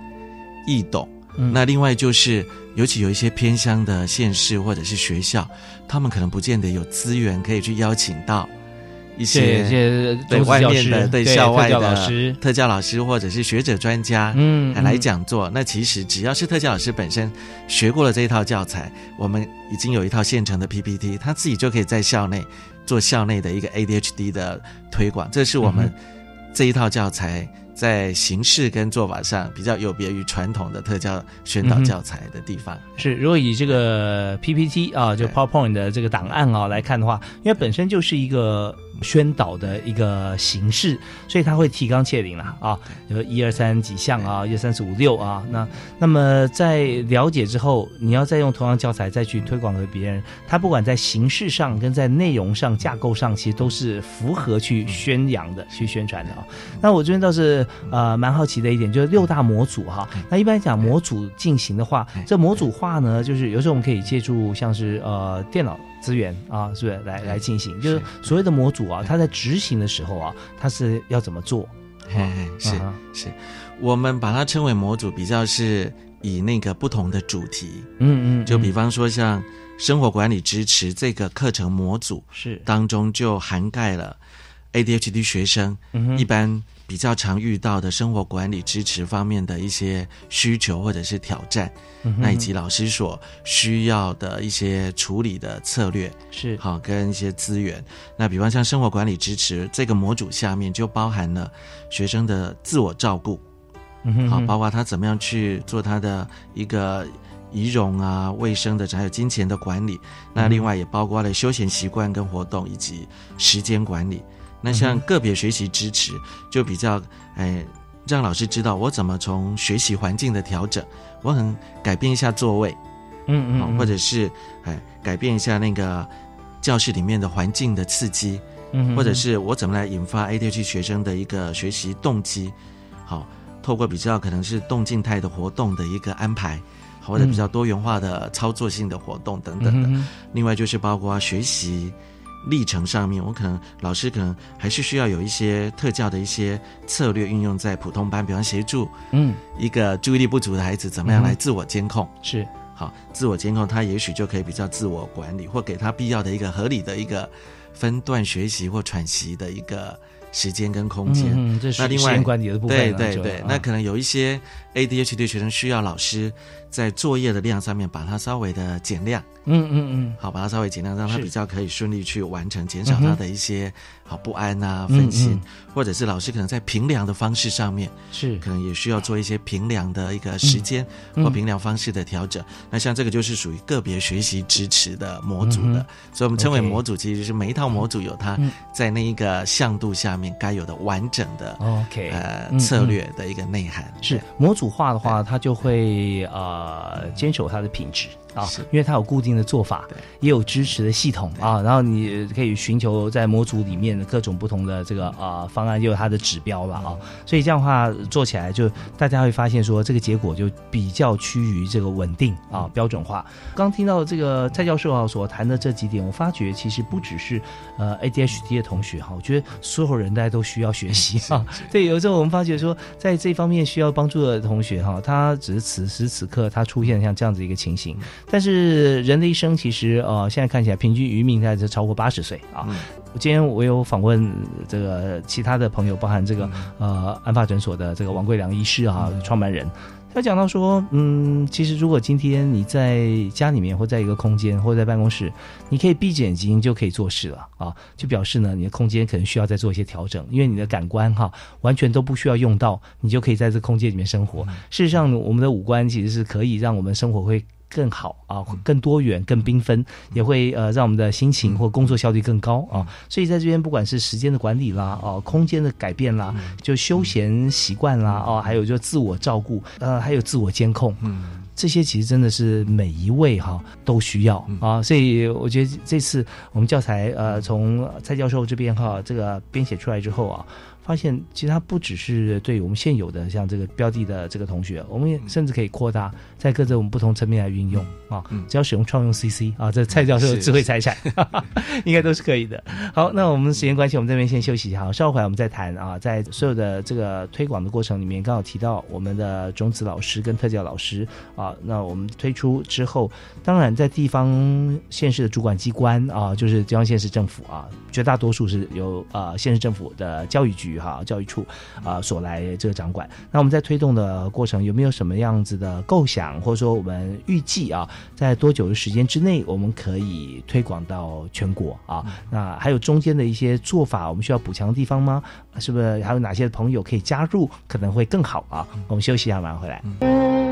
易懂，那另外就是。尤其有一些偏乡的县市或者是学校，他们可能不见得有资源可以去邀请到一些些对外面的对校外的特教老师或者是学者专家嗯来讲座。那其实只要是特教老师本身学过了这一套教材，我们已经有一套现成的 PPT，他自己就可以在校内做校内的一个 ADHD 的推广。这是我们这一套教材在形式跟做法上比较有别于传统的特教宣导教材的地方。是，如果以这个 PPT 啊，就 PowerPoint 的这个档案啊来看的话，因为本身就是一个。宣导的一个形式，所以它会提纲挈领了啊，有一二三几项啊，一二三四五六啊。那那么在了解之后，你要再用同样教材再去推广给别人，它不管在形式上跟在内容上架构上，其实都是符合去宣扬的、去宣传的啊。那我这边倒是呃蛮好奇的一点，就是六大模组哈。那一般讲模组进行的话，这模组化呢，就是有时候我们可以借助像是呃电脑。资源啊，是不是来来进行？就是所谓的模组啊，它在执行的时候啊，它是要怎么做？是是，我们把它称为模组，比较是以那个不同的主题，嗯嗯，就比方说像生活管理支持这个课程模组是当中就涵盖了 ADHD 学生一般。比较常遇到的生活管理支持方面的一些需求或者是挑战，那以及老师所需要的一些处理的策略是好跟一些资源。那比方像生活管理支持这个模组下面就包含了学生的自我照顾，好，包括他怎么样去做他的一个仪容啊、卫生的，还有金钱的管理。那另外也包括了休闲习惯跟活动以及时间管理。那像个别学习支持，就比较哎，让老师知道我怎么从学习环境的调整，我很改变一下座位，嗯嗯，或者是哎改变一下那个教室里面的环境的刺激，嗯，或者是我怎么来引发 ADHD 学生的一个学习动机，好，透过比较可能是动静态的活动的一个安排，或者比较多元化的操作性的活动等等的，另外就是包括学习。历程上面，我可能老师可能还是需要有一些特教的一些策略运用在普通班，比方协助嗯一个注意力不足的孩子怎么样来自我监控是好自我监控，他也许就可以比较自我管理，或给他必要的一个合理的一个分段学习或喘息的一个时间跟空间。嗯，这是时间管理的部分。对对对，那可能有一些 ADHD 学生需要老师在作业的量上面把它稍微的减量。嗯嗯嗯，好，把它稍微减量让他比较可以顺利去完成，减少他的一些好不安啊、分心，或者是老师可能在评量的方式上面是。可能也需要做一些评量的一个时间或评量方式的调整。那像这个就是属于个别学习支持的模组的，所以我们称为模组，其实就是每一套模组有它在那一个向度下面该有的完整的 OK 呃策略的一个内涵。是模组化的话，它就会呃坚守它的品质。啊，因为它有固定的做法，也有支持的系统啊，然后你可以寻求在模组里面的各种不同的这个啊方案，也有它的指标了啊，所以这样的话做起来就大家会发现说这个结果就比较趋于这个稳定啊标准化。刚听到这个蔡教授啊所谈的这几点，我发觉其实不只是呃 ADHD 的同学哈，我觉得所有人大家都需要学习啊。对，有时候我们发觉说在这方面需要帮助的同学哈，他只是此时此刻他出现像这样子一个情形。但是人的一生其实呃，现在看起来平均余命在这超过八十岁啊。今天我有访问这个其他的朋友，包含这个呃安发诊所的这个王贵良医师啊，创办人，他讲到说，嗯，其实如果今天你在家里面或在一个空间或在办公室，你可以闭着眼睛就可以做事了啊，就表示呢你的空间可能需要再做一些调整，因为你的感官哈完全都不需要用到，你就可以在这空间里面生活。事实上，我们的五官其实是可以让我们生活会。更好啊，更多元、更缤纷，也会呃让我们的心情或工作效率更高啊。所以在这边，不管是时间的管理啦，哦，空间的改变啦，就休闲习惯啦，哦，还有就自我照顾，呃，还有自我监控，嗯，这些其实真的是每一位哈都需要啊。所以我觉得这次我们教材呃从蔡教授这边哈这个编写出来之后啊。发现其实它不只是对我们现有的像这个标的的这个同学，我们也甚至可以扩大在各种不同层面来运用啊。只要使用创用 CC 啊，这蔡教授的智慧财产 应该都是可以的。好，那我们时间关系，我们这边先休息一下，稍后回来我们再谈啊。在所有的这个推广的过程里面，刚好提到我们的种子老师跟特教老师啊，那我们推出之后，当然在地方县市的主管机关啊，就是地方县市政府啊，绝大多数是由呃县市政府的教育局。局哈教育处啊所来这个掌管。那我们在推动的过程有没有什么样子的构想，或者说我们预计啊，在多久的时间之内我们可以推广到全国啊？那还有中间的一些做法，我们需要补强的地方吗？是不是还有哪些朋友可以加入，可能会更好啊？我们休息一下，马上回来。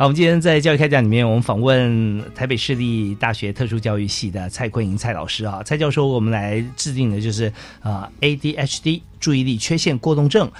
好，我们今天在教育开讲里面，我们访问台北市立大学特殊教育系的蔡坤莹蔡老师啊，蔡教授，我们来制定的就是啊，ADHD 注意力缺陷过动症。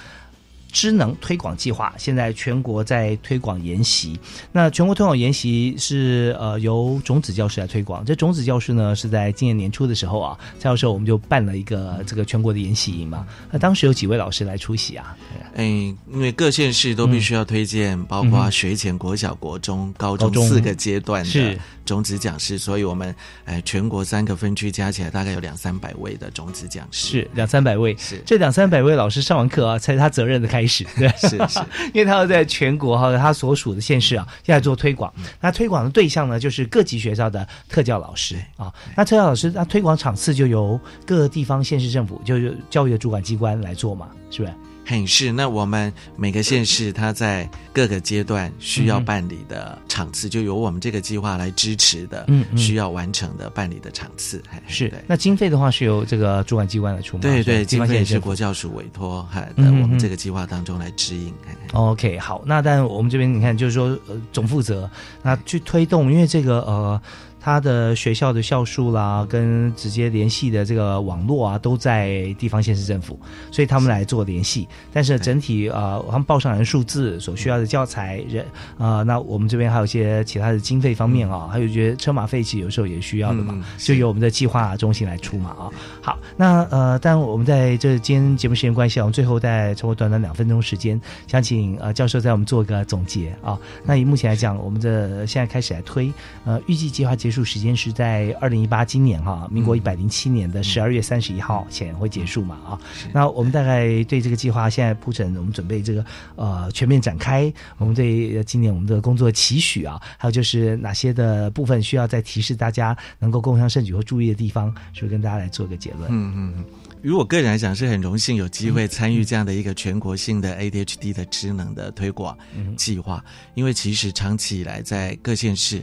知能推广计划现在全国在推广研习，那全国推广研习是呃由种子教师来推广。这种子教师呢是在今年年初的时候啊，蔡教授我们就办了一个这个全国的研习营嘛。那当时有几位老师来出席啊？哎，因为各县市都必须要推荐，包括学前、国小、国中、高中四个阶段的。种子讲师，所以我们哎，全国三个分区加起来大概有两三百位的种子讲师，是两三百位。是这两三百位老师上完课啊，才是他责任的开始。对，是是，因为他要在全国哈，他所属的县市啊，现在做推广。那推广的对象呢，就是各级学校的特教老师啊。那特教老师，那推广场次就由各地方县市政府，就是教育的主管机关来做嘛，是不是？很是，那我们每个县市，它在各个阶段需要办理的场次，就由我们这个计划来支持的，嗯，需要完成的办理的场次，是。那经费的话是由这个主管机关来出吗？对对，经费是国教署委托，哈在我们这个计划当中来指引。OK，好，那但我们这边你看，就是说呃，总负责那去推动，因为这个呃。他的学校的校数啦，跟直接联系的这个网络啊，都在地方县市政府，所以他们来做联系。但是整体啊，他们报上来的数字所需要的教材人啊，那我们这边还有一些其他的经费方面啊，还有觉得车马费其实有时候也需要的嘛，就由我们的计划中心来出嘛啊。好，那呃，但我们在这今天节目时间关系，我们最后再超过短短两分钟时间，想请呃教授在我们做一个总结啊。那以目前来讲，我们的现在开始来推，呃，预计计划结。结束时间是在二零一八今年哈，民国一百零七年的十二月三十一号前会结束嘛啊？那我们大概对这个计划现在铺陈，我们准备这个呃全面展开。我们对今年我们的工作期许啊，还有就是哪些的部分需要再提示大家能够共襄盛举或注意的地方，是不是跟大家来做个结论？嗯嗯，于我个人来讲是很荣幸有机会参与这样的一个全国性的 ADHD 的职能的推广计划，因为其实长期以来在各县市。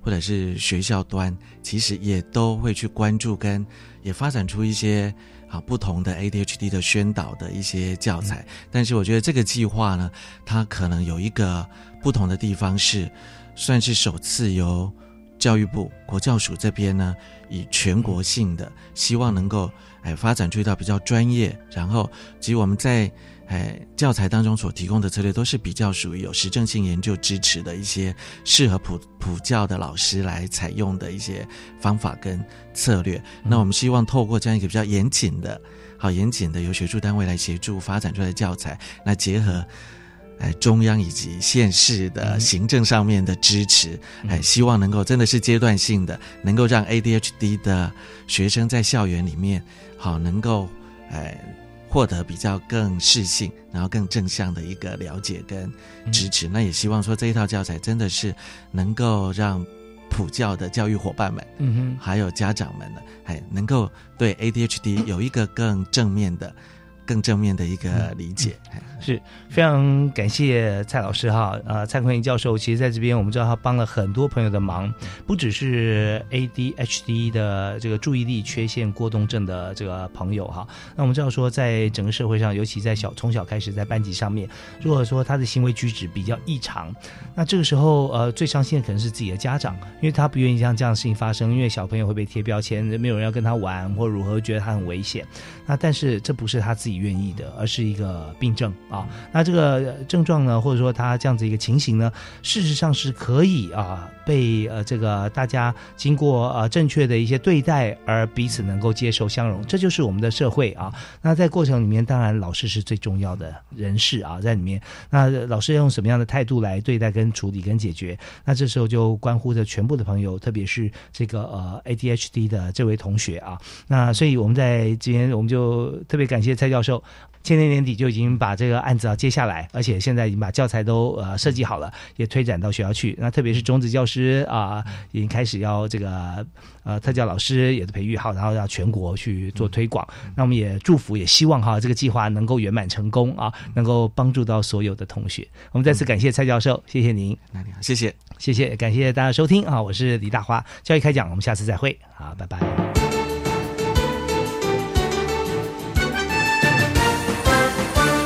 或者是学校端，其实也都会去关注，跟也发展出一些啊不同的 ADHD 的宣导的一些教材。但是我觉得这个计划呢，它可能有一个不同的地方是，算是首次由教育部国教署这边呢，以全国性的，希望能够哎发展出一套比较专业，然后及我们在。哎，教材当中所提供的策略都是比较属于有实证性研究支持的一些适合普普教的老师来采用的一些方法跟策略。那我们希望透过这样一个比较严谨的、好严谨的由学术单位来协助发展出来的教材，那结合哎中央以及县市的行政上面的支持，哎，希望能够真的是阶段性的，能够让 ADHD 的学生在校园里面好能够哎。获得比较更适性，然后更正向的一个了解跟支持。那也希望说这一套教材真的是能够让普教的教育伙伴们，嗯哼，还有家长们呢，还能够对 ADHD 有一个更正面的更正面的一个理解。是非常感谢蔡老师哈，呃，蔡坤英教授，其实在这边我们知道他帮了很多朋友的忙，不只是 ADHD 的这个注意力缺陷过动症的这个朋友哈。那我们知道说，在整个社会上，尤其在小从小开始在班级上面，如果说他的行为举止比较异常，那这个时候呃最伤心的可能是自己的家长，因为他不愿意让这样的事情发生，因为小朋友会被贴标签，没有人要跟他玩，或如何觉得他很危险。那但是这不是他自己愿意的，而是一个病症啊。那这个症状呢，或者说他这样子一个情形呢，事实上是可以啊被呃这个大家经过呃正确的一些对待而彼此能够接受相容，这就是我们的社会啊。那在过程里面，当然老师是最重要的人士啊，在里面。那老师要用什么样的态度来对待、跟处理、跟解决？那这时候就关乎着全部的朋友，特别是这个呃 ADHD 的这位同学啊。那所以我们在今天我们就特别感谢蔡教授。今年年底就已经把这个案子要接下来，而且现在已经把教材都呃设计好了，也推展到学校去。那特别是中职教师啊，已经开始要这个呃特教老师也是培育好，然后要全国去做推广。那我们也祝福，也希望哈这个计划能够圆满成功啊，能够帮助到所有的同学。我们再次感谢蔡教授，谢谢您。那你好，谢谢，谢谢，感谢大家收听啊，我是李大花，教育开讲，我们下次再会，好，拜拜。